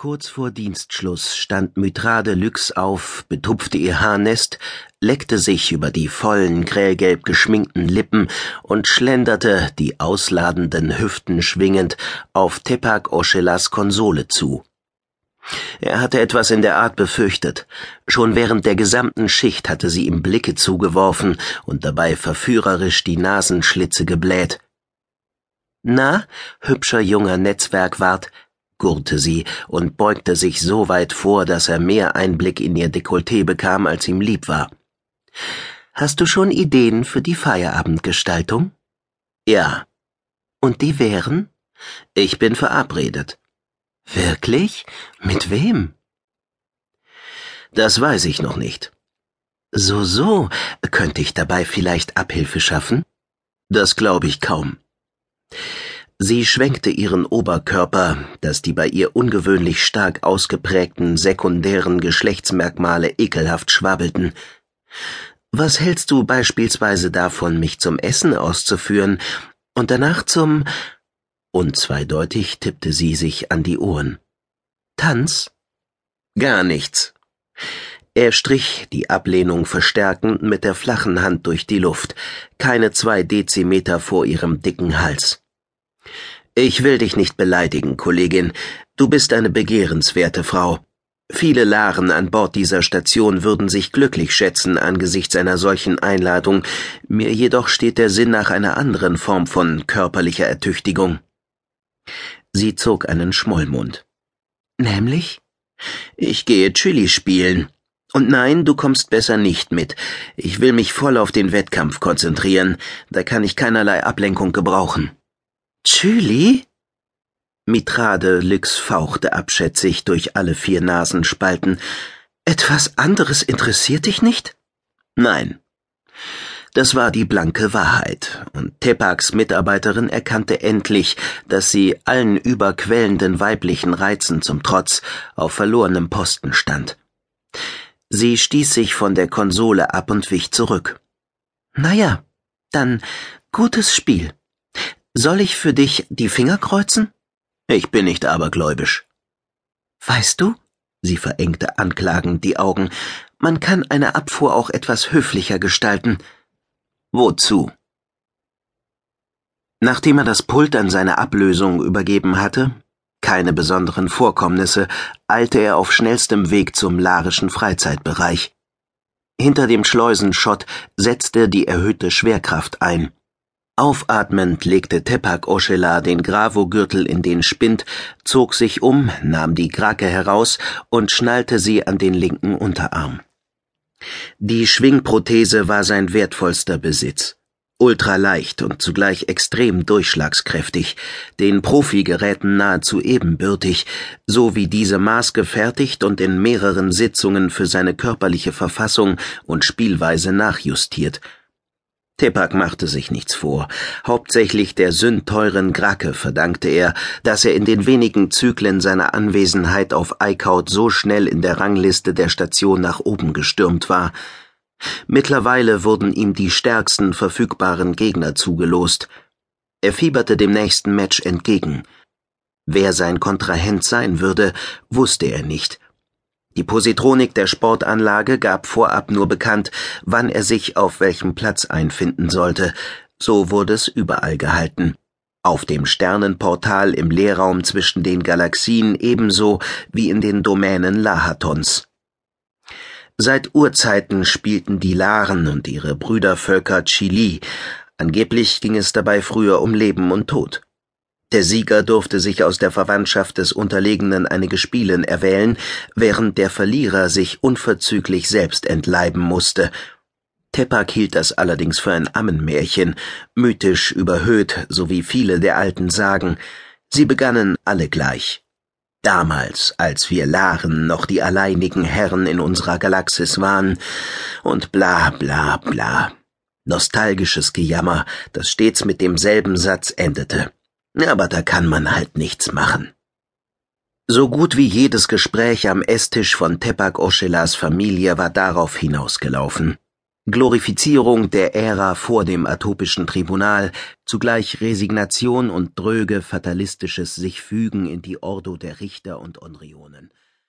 Kurz vor Dienstschluss stand Mytrade Lüx auf, betupfte ihr Haarnest, leckte sich über die vollen, grellgelb geschminkten Lippen und schlenderte, die ausladenden Hüften schwingend, auf Tepak Oschelas Konsole zu. Er hatte etwas in der Art befürchtet. Schon während der gesamten Schicht hatte sie ihm Blicke zugeworfen und dabei verführerisch die Nasenschlitze gebläht. Na, hübscher junger Netzwerkwart, gurrte sie und beugte sich so weit vor, dass er mehr Einblick in ihr Dekolleté bekam, als ihm lieb war. Hast du schon Ideen für die Feierabendgestaltung? Ja. Und die wären? Ich bin verabredet. Wirklich? Mit wem? Das weiß ich noch nicht. So, so, könnte ich dabei vielleicht Abhilfe schaffen? Das glaube ich kaum. Sie schwenkte ihren Oberkörper, dass die bei ihr ungewöhnlich stark ausgeprägten sekundären Geschlechtsmerkmale ekelhaft schwabbelten. Was hältst du beispielsweise davon, mich zum Essen auszuführen und danach zum Unzweideutig tippte sie sich an die Ohren. Tanz? Gar nichts. Er strich, die Ablehnung verstärkend, mit der flachen Hand durch die Luft, keine zwei Dezimeter vor ihrem dicken Hals. Ich will dich nicht beleidigen, Kollegin. Du bist eine begehrenswerte Frau. Viele Laren an Bord dieser Station würden sich glücklich schätzen angesichts einer solchen Einladung, mir jedoch steht der Sinn nach einer anderen Form von körperlicher Ertüchtigung. Sie zog einen Schmollmund. Nämlich? Ich gehe Chili spielen. Und nein, du kommst besser nicht mit. Ich will mich voll auf den Wettkampf konzentrieren, da kann ich keinerlei Ablenkung gebrauchen. Chili? Mitrade Lyx fauchte abschätzig durch alle vier Nasenspalten. Etwas anderes interessiert dich nicht? Nein. Das war die blanke Wahrheit, und Tepaks Mitarbeiterin erkannte endlich, dass sie allen überquellenden weiblichen Reizen zum Trotz auf verlorenem Posten stand. Sie stieß sich von der Konsole ab und wich zurück. Na ja, dann gutes Spiel. Soll ich für dich die Finger kreuzen? Ich bin nicht abergläubisch. Weißt du, sie verengte anklagend die Augen, man kann eine Abfuhr auch etwas höflicher gestalten. Wozu? Nachdem er das Pult an seine Ablösung übergeben hatte, keine besonderen Vorkommnisse, eilte er auf schnellstem Weg zum larischen Freizeitbereich. Hinter dem Schleusenschott setzte die erhöhte Schwerkraft ein. Aufatmend legte Tepak Oschela den Gravogürtel in den Spind, zog sich um, nahm die Krake heraus und schnallte sie an den linken Unterarm. Die Schwingprothese war sein wertvollster Besitz. Ultraleicht und zugleich extrem durchschlagskräftig, den Profigeräten nahezu ebenbürtig, so wie diese maßgefertigt und in mehreren Sitzungen für seine körperliche Verfassung und Spielweise nachjustiert – Tepak machte sich nichts vor. Hauptsächlich der sündteuren Gracke verdankte er, dass er in den wenigen Zyklen seiner Anwesenheit auf Eickhaut so schnell in der Rangliste der Station nach oben gestürmt war. Mittlerweile wurden ihm die stärksten verfügbaren Gegner zugelost. Er fieberte dem nächsten Match entgegen. Wer sein Kontrahent sein würde, wusste er nicht. Die Positronik der Sportanlage gab vorab nur bekannt, wann er sich auf welchem Platz einfinden sollte, so wurde es überall gehalten. Auf dem Sternenportal im Leerraum zwischen den Galaxien ebenso wie in den Domänen Lahatons. Seit Urzeiten spielten die Laren und ihre Brüdervölker Chili, angeblich ging es dabei früher um Leben und Tod. Der Sieger durfte sich aus der Verwandtschaft des Unterlegenen einige Spielen erwählen, während der Verlierer sich unverzüglich selbst entleiben musste. Tepak hielt das allerdings für ein Ammenmärchen, mythisch überhöht, so wie viele der alten Sagen. Sie begannen alle gleich. Damals, als wir Laren noch die alleinigen Herren in unserer Galaxis waren, und bla bla bla. Nostalgisches Gejammer, das stets mit demselben Satz endete. Aber da kann man halt nichts machen. So gut wie jedes Gespräch am Esstisch von Tepak Oschelas Familie war darauf hinausgelaufen. Glorifizierung der Ära vor dem atopischen Tribunal, zugleich Resignation und dröge fatalistisches sich fügen in die Ordo der Richter und Onrionen.